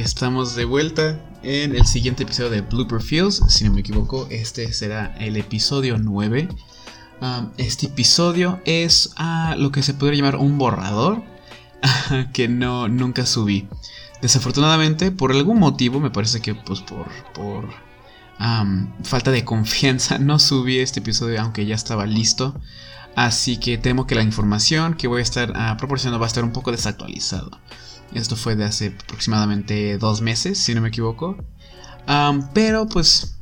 estamos de vuelta en el siguiente episodio de Blooper Fields. Si no me equivoco, este será el episodio 9. este episodio es ah, lo que se podría llamar un borrador que no nunca subí. Desafortunadamente, por algún motivo, me parece que pues por, por falta de confianza, no subí este episodio aunque ya estaba listo. Así que temo que la información que voy a estar ah, proporcionando va a estar un poco desactualizado. Esto fue de hace aproximadamente dos meses, si no me equivoco. pero pues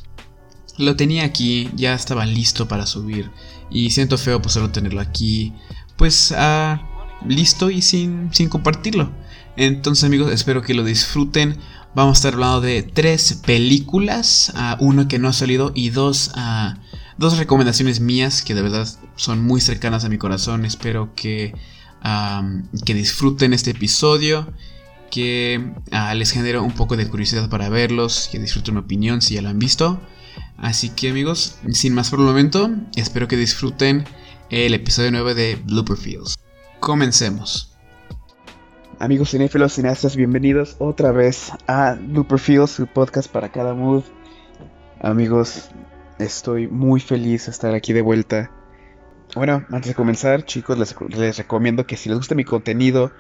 lo tenía aquí, ya estaba listo para subir. Y siento feo pues solo tenerlo aquí, pues uh, listo y sin, sin compartirlo. Entonces amigos, espero que lo disfruten. Vamos a estar hablando de tres películas, uh, uno que no ha salido y dos, uh, dos recomendaciones mías que de verdad son muy cercanas a mi corazón. Espero que que disfruten este episodio, que ah, les genere un poco de curiosidad para verlos, que disfruten mi opinión si ya lo han visto. Así que amigos, sin más por el momento, espero que disfruten el episodio 9 de Blooper Fields. Comencemos. Amigos cinéfilos, cineastas, bienvenidos otra vez a Blooper Fields, su podcast para cada mood. Amigos, estoy muy feliz de estar aquí de vuelta bueno, antes de comenzar, chicos, les, recomiendo que si les gusta mi contenido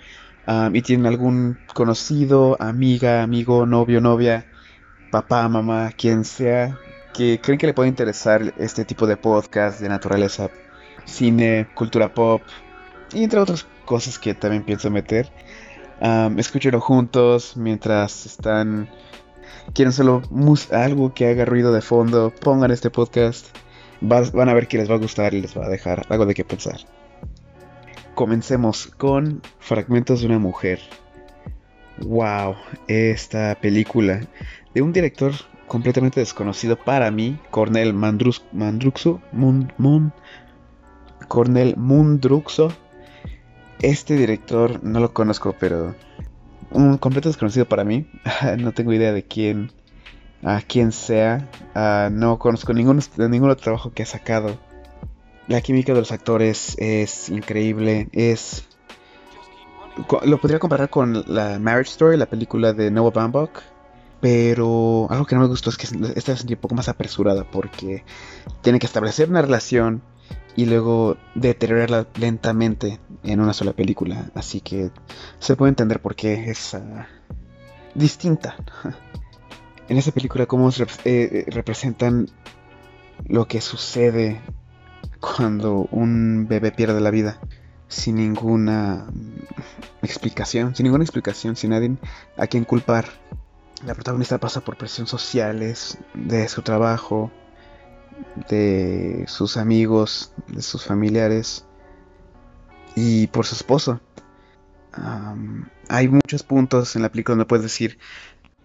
y tienen algún conocido, amiga, amigo, novio, novia, papá, mamá, quien sea, que creen que le puede interesar este tipo de podcast de naturaleza, cine, cultura pop y entre otras cosas que también pienso meter, escúchenlo juntos mientras están quieren solo algo que haga ruido de fondo, pongan este podcast van a ver que les va a gustar y les va a dejar algo de qué pensar. Comencemos con Fragmentos de una mujer. Wow, esta película de un director completamente desconocido para mí, Cornel Mandrus, Mandruxo, Cornel Mundruxo. Este director no lo conozco, pero un completo desconocido para mí. no tengo idea de quién a quien sea. no conozco ningún, ningún trabajo que ha sacado. La química de los actores es increíble. Es. Lo podría comparar con la Marriage Story, la película de Noah Baumbach. Pero algo que no me gustó es que esta es un poco más apresurada porque tiene que establecer una relación y luego deteriorarla lentamente en una sola película. Así que se puede entender por qué es ah, distinta. en esta película cómo eh, eh, representan lo que sucede cuando un bebé pierde la vida sin ninguna explicación, sin ninguna explicación, sin nadie a quien culpar. La protagonista pasa por presiones sociales, de su trabajo, de sus amigos, de sus familiares y por su esposo. hay muchos puntos en la película donde puedes decir,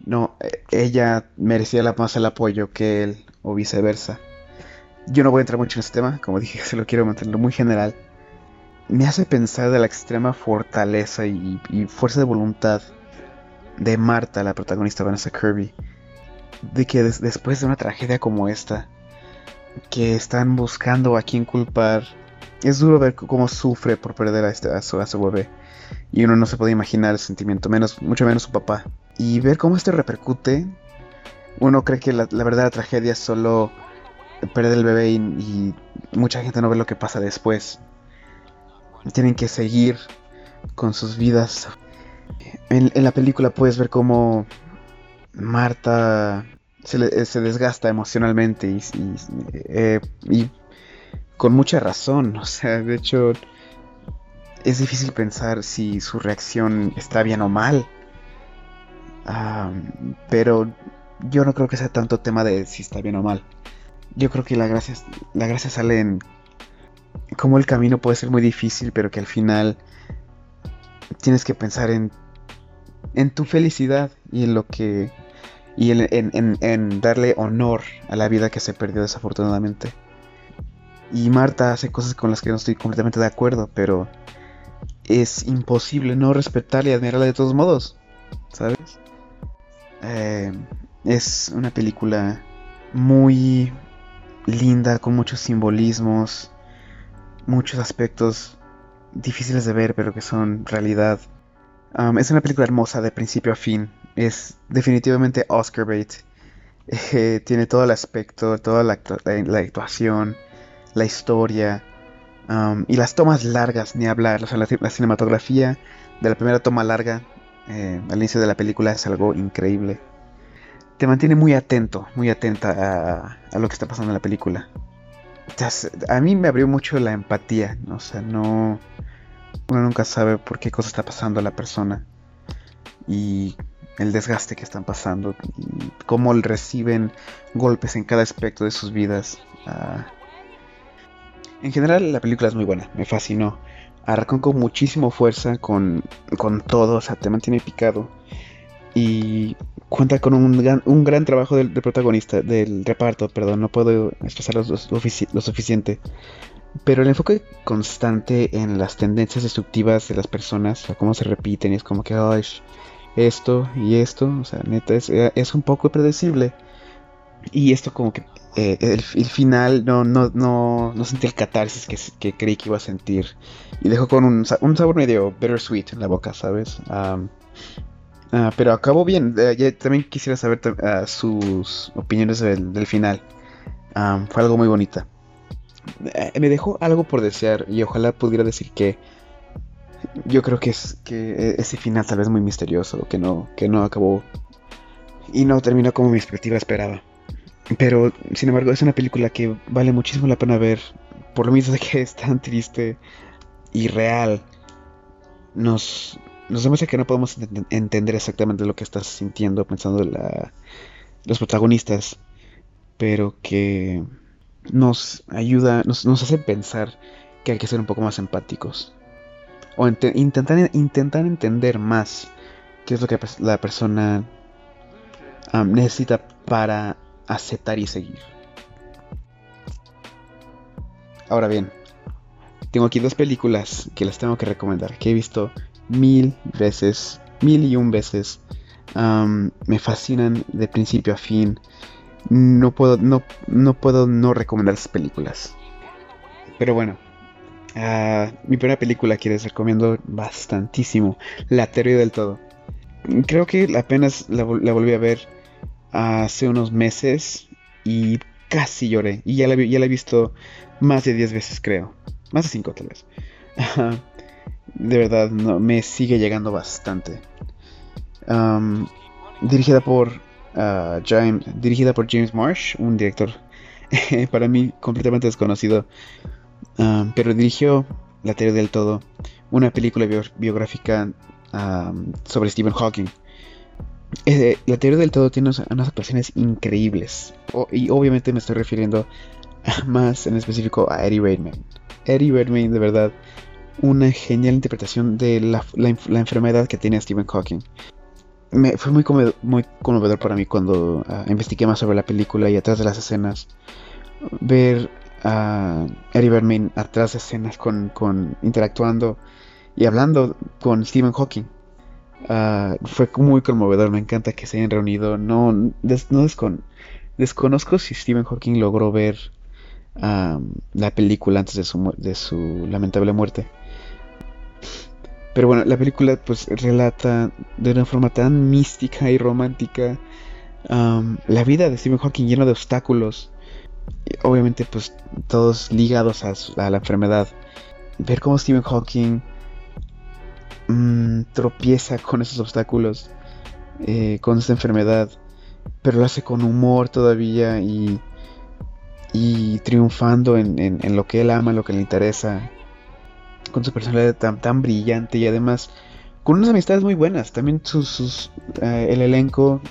no, eh, ella merecía más el apoyo que él o viceversa. Yo no voy a entrar mucho en este tema, como dije, se lo quiero mantener muy general. Me hace pensar de la extrema fortaleza y, fuerza de voluntad de Marta, la protagonista Vanessa Kirby, de que después de una tragedia como esta, que están buscando a quién culpar, es duro ver cómo sufre por perder a, este, a, su, a su bebé. Y uno no se puede imaginar el sentimiento, menos, mucho menos su papá y ver cómo esto repercute. Uno cree que la, la verdadera tragedia es solo perder el bebé y, mucha gente no ve lo que pasa después. Tienen que seguir con sus vidas. En, la película puedes ver cómo Marta se, desgasta emocionalmente y, eh, y, con mucha razón. O sea, de hecho, es difícil pensar si su reacción está bien o mal pero yo no creo que sea tanto tema de si está bien o mal. Yo creo que la gracia, la gracia sale en cómo el camino puede ser muy difícil, pero que al final tienes que pensar en, tu felicidad y en lo que. y en, en darle honor a la vida que se perdió desafortunadamente. Y Marta hace cosas con las que no estoy completamente de acuerdo, pero es imposible no respetarle y admirarla de todos modos, ¿sabes? Eh, es una película muy linda, con muchos simbolismos, muchos aspectos difíciles de ver, pero que son realidad. Um, es una película hermosa de principio a fin. Es definitivamente Oscar bait. Eh, tiene todo el aspecto, toda la, actuación, la historia um, y las tomas largas, ni hablar. O sea, la, cinematografía de la primera toma larga eh, al inicio de la película es algo increíble. Te mantiene muy atento, muy atenta a, lo que está pasando en la película. a mí me abrió mucho la empatía, o sea, no uno nunca sabe por qué cosa está pasando a la persona y el desgaste que están pasando y cómo reciben golpes en cada aspecto de sus vidas. Ah, en general la película es muy buena, me fascinó. Arrancó con muchísimo fuerza, con, con todo, o sea, te mantiene picado. Y cuenta con un gran, un gran trabajo del, protagonista, del reparto, perdón, no puedo expresar lo, suficiente. Pero el enfoque constante en las tendencias destructivas de las personas, o cómo se repiten, y es como que, esto y esto, o sea, neta, es, eh, es un poco predecible. Y esto como que eh, el, final no, no, no, no sentí el catarsis que, creí que iba a sentir. Y dejó con un, un sabor medio bittersweet en la boca, ¿sabes? Ah, pero acabó bien. Eh, también quisiera saber uh, sus opiniones del, final. fue algo muy bonita. Eh, me dejó algo por desear y ojalá pudiera decir que yo creo que es que ese final tal vez muy misterioso, que no, que no acabó y no terminó como mi perspectiva esperaba. Pero, sin embargo, es una película que vale muchísimo la pena ver, por lo mismo de que es tan triste y real. Nos, nos demuestra que no podemos entender exactamente lo que estás sintiendo, pensando los protagonistas, pero que nos ayuda, nos, hace pensar que hay que ser un poco más empáticos. O intentar, intentar entender más qué es lo que la persona necesita para aceptar y seguir. Ahora bien, tengo aquí dos películas que les tengo que recomendar, que he visto mil veces, mil y un veces. me fascinan de principio a fin no puedo no, no puedo no recomendar esas películas. Pero bueno, ah, mi primera película que les recomiendo bastantísimo, La teoría del todo. Creo que apenas la, volví a ver hace unos meses y casi lloré. Y ya la, ya la he visto más de 10 veces, creo. Más de 5 tal vez. de verdad, no, me sigue llegando bastante. dirigida por dirigida por James Marsh, un director para mí completamente desconocido, pero dirigió La teoría del todo, una película biográfica sobre Stephen Hawking. La teoría del todo tiene unas, actuaciones increíbles, y obviamente me estoy refiriendo más en específico a Eddie Redmayne. Eddie Redmayne, de verdad, una genial interpretación de la, enfermedad que tiene Stephen Hawking fue muy, conmovedor para mí cuando ah, investigué más sobre la película y atrás de las escenas. Ver a Eddie Berman atrás de escenas con, interactuando y hablando con Stephen Hawking. Ah, fue muy conmovedor, me encanta que se hayan reunido. No, no desconozco si Stephen Hawking logró ver la película antes de su, de su lamentable muerte. Pero bueno, la película pues relata de una forma tan mística y romántica la vida de Stephen Hawking lleno de obstáculos. obviamente pues todos ligados a, la enfermedad. Ver cómo Stephen Hawking mm, tropieza con esos obstáculos, eh, con esta enfermedad, pero lo hace con humor todavía y, y triunfando en, en lo que él ama, lo que le interesa con su personalidad tan, tan brillante y además con unas amistades muy buenas. También sus, eh, el elenco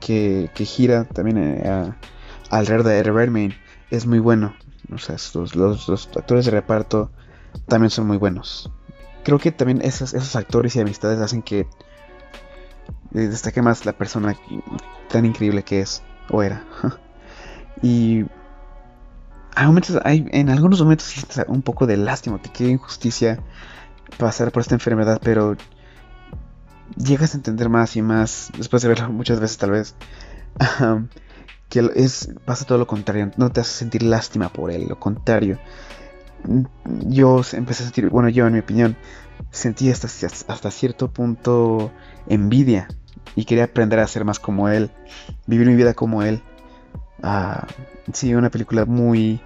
que, gira también eh, alrededor de Redmayne es muy bueno. O sea, los, actores de reparto también son muy buenos. Creo que también esos, actores y amistades hacen que eh, destaque más la persona tan increíble que es o era. y hay, en algunos momentos un poco de lástima, que qué injusticia pasar por esta enfermedad, pero llegas a entender más y más, después de verlo muchas veces tal vez, que es, pasa todo lo contrario, no te hace sentir lástima por él, lo contrario, yo empecé a sentir, bueno, yo en mi opinión, sentí hasta, hasta cierto punto envidia y quería aprender a ser más como él, vivir mi vida como él. Ah, sí, una película muy,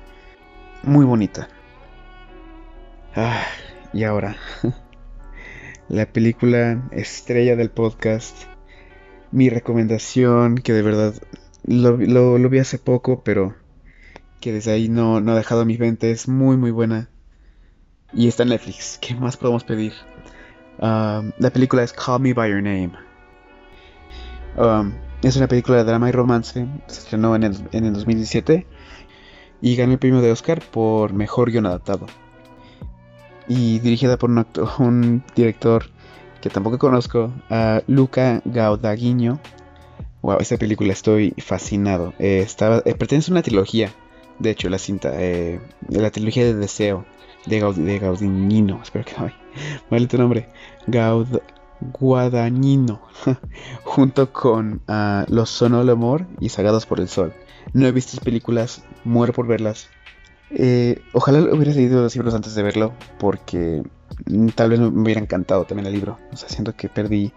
muy bonita. Ah, y ahora, la película estrella del podcast, mi recomendación, que de verdad lo, lo, vi hace poco, pero que desde ahí no, no ha dejado mi mente, es muy, muy buena. Y está en Netflix, ¿qué más podemos pedir? Ah, la película es Call Me By Your Name. Um, es una película de drama y romance. Se estrenó en el, en el 2017 y ganó el premio de Oscar por mejor guion adaptado. Y dirigida por un, un director que tampoco conozco, Luca Guadagnino. Wow, esta película estoy fascinado. Eh, estaba, eh, pertenece a una trilogía, de hecho, la cinta, eh, la trilogía de Deseo de, Gaud Espero que no tu nombre. Gaud Guadagnino, junto con uh, Los Sono el Amor y Sagados por el Sol. No he visto películas, muero por verlas. Eh, ojalá hubiera leído los libros antes de verlo, porque mm, tal vez me hubiera encantado también el libro. O sea, siento que perdí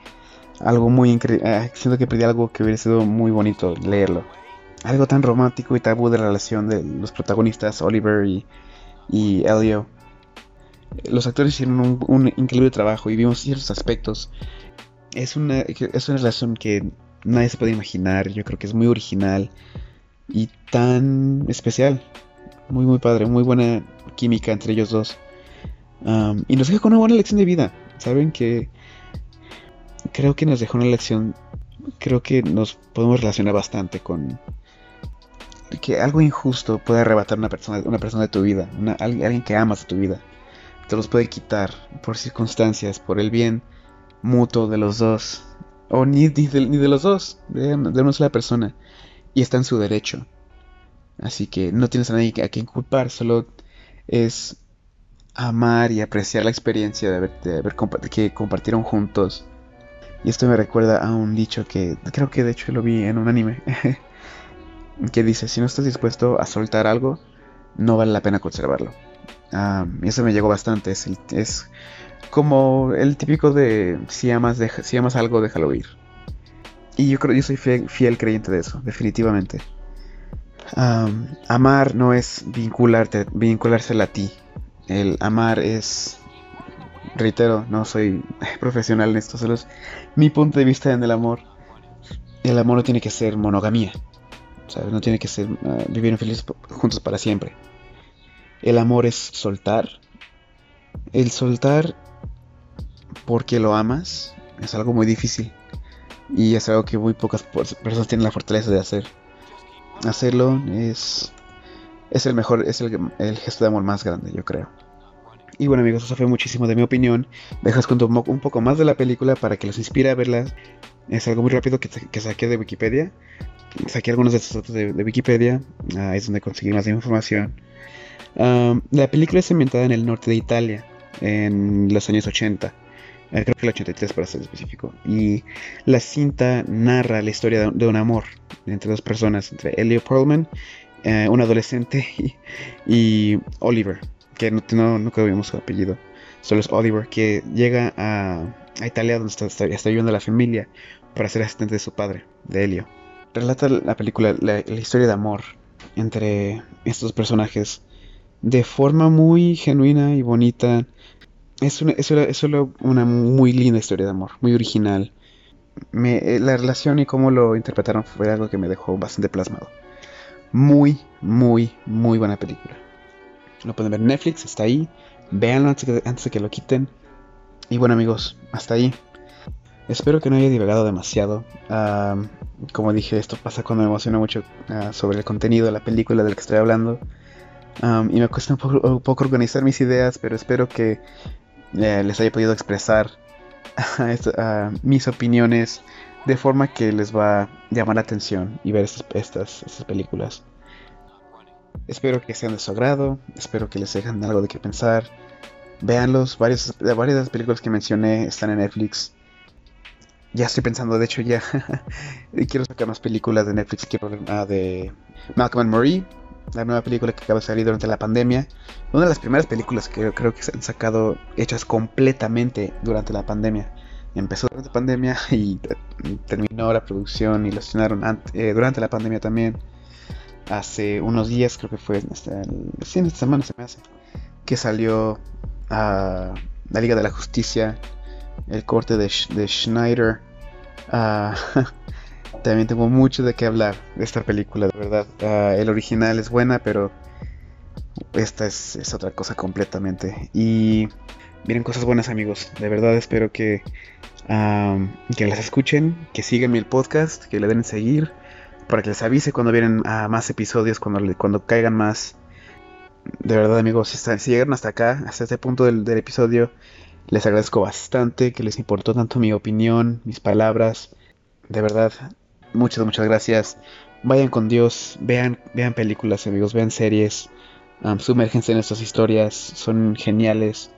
algo muy increíble. Ah, siento que perdí algo que hubiera sido muy bonito leerlo. Algo tan romántico y tabú de la relación de los protagonistas, Oliver y, Elio los actores hicieron un, increíble trabajo y vimos ciertos aspectos. Es una, es una relación que nadie se puede imaginar. Yo creo que es muy original y tan especial. Muy, muy padre. Muy buena química entre ellos dos. y nos deja con una buena lección de vida. Saben que creo que nos dejó una lección. Creo que nos podemos relacionar bastante con que algo injusto puede arrebatar una persona, una persona de tu vida, alguien que amas de tu vida te los puede quitar por circunstancias, por el bien mutuo de los dos. O ni, de, los dos, de, una sola persona. Y está en su derecho. Así que no tienes a nadie a quien culpar, solo es amar y apreciar la experiencia de haber, que compartieron juntos. Y esto me recuerda a un dicho que creo que de hecho lo vi en un anime. que dice, si no estás dispuesto a soltar algo, no vale la pena conservarlo. y eso me llegó bastante. Es, es, como el típico de si amas, si amas algo, déjalo ir. Y yo creo yo soy fiel, creyente de eso, definitivamente. amar no es vincularte, vinculársela a ti. El amar es, reitero, no soy profesional en esto, solo mi punto de vista en el amor. El amor no tiene que ser monogamía. No tiene que ser uh, vivir felices juntos para siempre. El amor es soltar. El soltar porque lo amas es algo muy difícil. Y es algo que muy pocas personas tienen la fortaleza de hacer. Hacerlo es, es el mejor, es el, gesto de amor más grande, yo creo. Y bueno amigos, eso fue muchísimo de mi opinión. Dejas con un poco más de la película para que los inspire a verla. Es algo muy rápido que, que saqué de Wikipedia. Saqué algunos de estos datos de, Wikipedia. Ahí es donde conseguí más información la película es ambientada en el norte de Italia, en los años 80. Eh, creo que el 83 para ser específico. Y la cinta narra la historia de, un amor entre dos personas, entre Elio Perlman, eh, un adolescente, y, Oliver, que no, no, nunca vimos su apellido, solo es Oliver, que llega a, Italia donde está, viviendo la familia para ser asistente de su padre, de Elio. Relata la película la historia de amor entre estos personajes de forma muy genuina y bonita. Es una, es una, muy linda historia de amor, muy original. Eh, la relación y cómo lo interpretaron fue algo que me dejó bastante plasmado. Muy, muy, muy buena película. Lo pueden ver en Netflix, está ahí. Véanlo antes, de que lo quiten. Y bueno amigos, hasta ahí. Espero que no haya divagado demasiado. como dije, esto pasa cuando me emociona mucho ah, sobre el contenido de la película del que estoy hablando y me cuesta un poco, organizar mis ideas, pero espero que eh, les haya podido expresar mis opiniones de forma que les va a llamar la atención y ver estas, estas, películas. Espero que sean de su agrado, espero que les dejen algo de qué pensar. Veanlos, varias de las películas que mencioné están en Netflix. Ya estoy pensando, de hecho ya quiero sacar más películas de Netflix. Quiero una de Malcolm and Marie, la nueva película que acaba de salir durante la pandemia. Una de las primeras películas que creo que se han sacado hechas completamente durante la pandemia. Empezó durante la pandemia y terminó la producción y lo estrenaron eh, durante la pandemia también. Hace unos días, creo que fue, esta, sí, esta semana se me hace, que salió a la Liga de la Justicia, el corte de, de Schneider. Uh, también tengo mucho de qué hablar de esta película, de verdad. Uh, el original es buena, pero esta es, otra cosa completamente. Y miren cosas buenas amigos, de verdad espero que, que las escuchen, que sigan el podcast, que le den seguir, para que les avise cuando vienen más episodios, cuando, cuando caigan más. De verdad amigos, si, están, llegaron hasta acá, hasta este punto del episodio, les agradezco bastante que les importó tanto mi opinión, mis palabras. De verdad, muchas, muchas gracias. Vayan con Dios, vean, vean películas, amigos, vean series, um, sumérgense en estas historias, son geniales.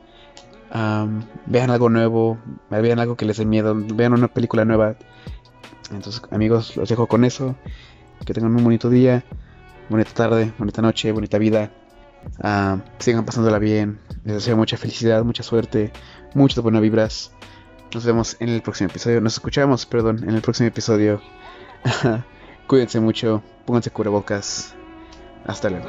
Vean algo nuevo, vean algo que les dé miedo, vean una película nueva. Entonces, amigos, los dejo con eso. Que tengan un bonito día, bonita tarde, bonita noche, bonita vida. Uh, sigan pasándola bien. Les deseo mucha felicidad, mucha suerte, muchas buenas vibras. Nos vemos en el próximo episodio. Nos escuchamos, perdón, en el próximo episodio. Cuídense mucho, pónganse cubrebocas. Hasta luego.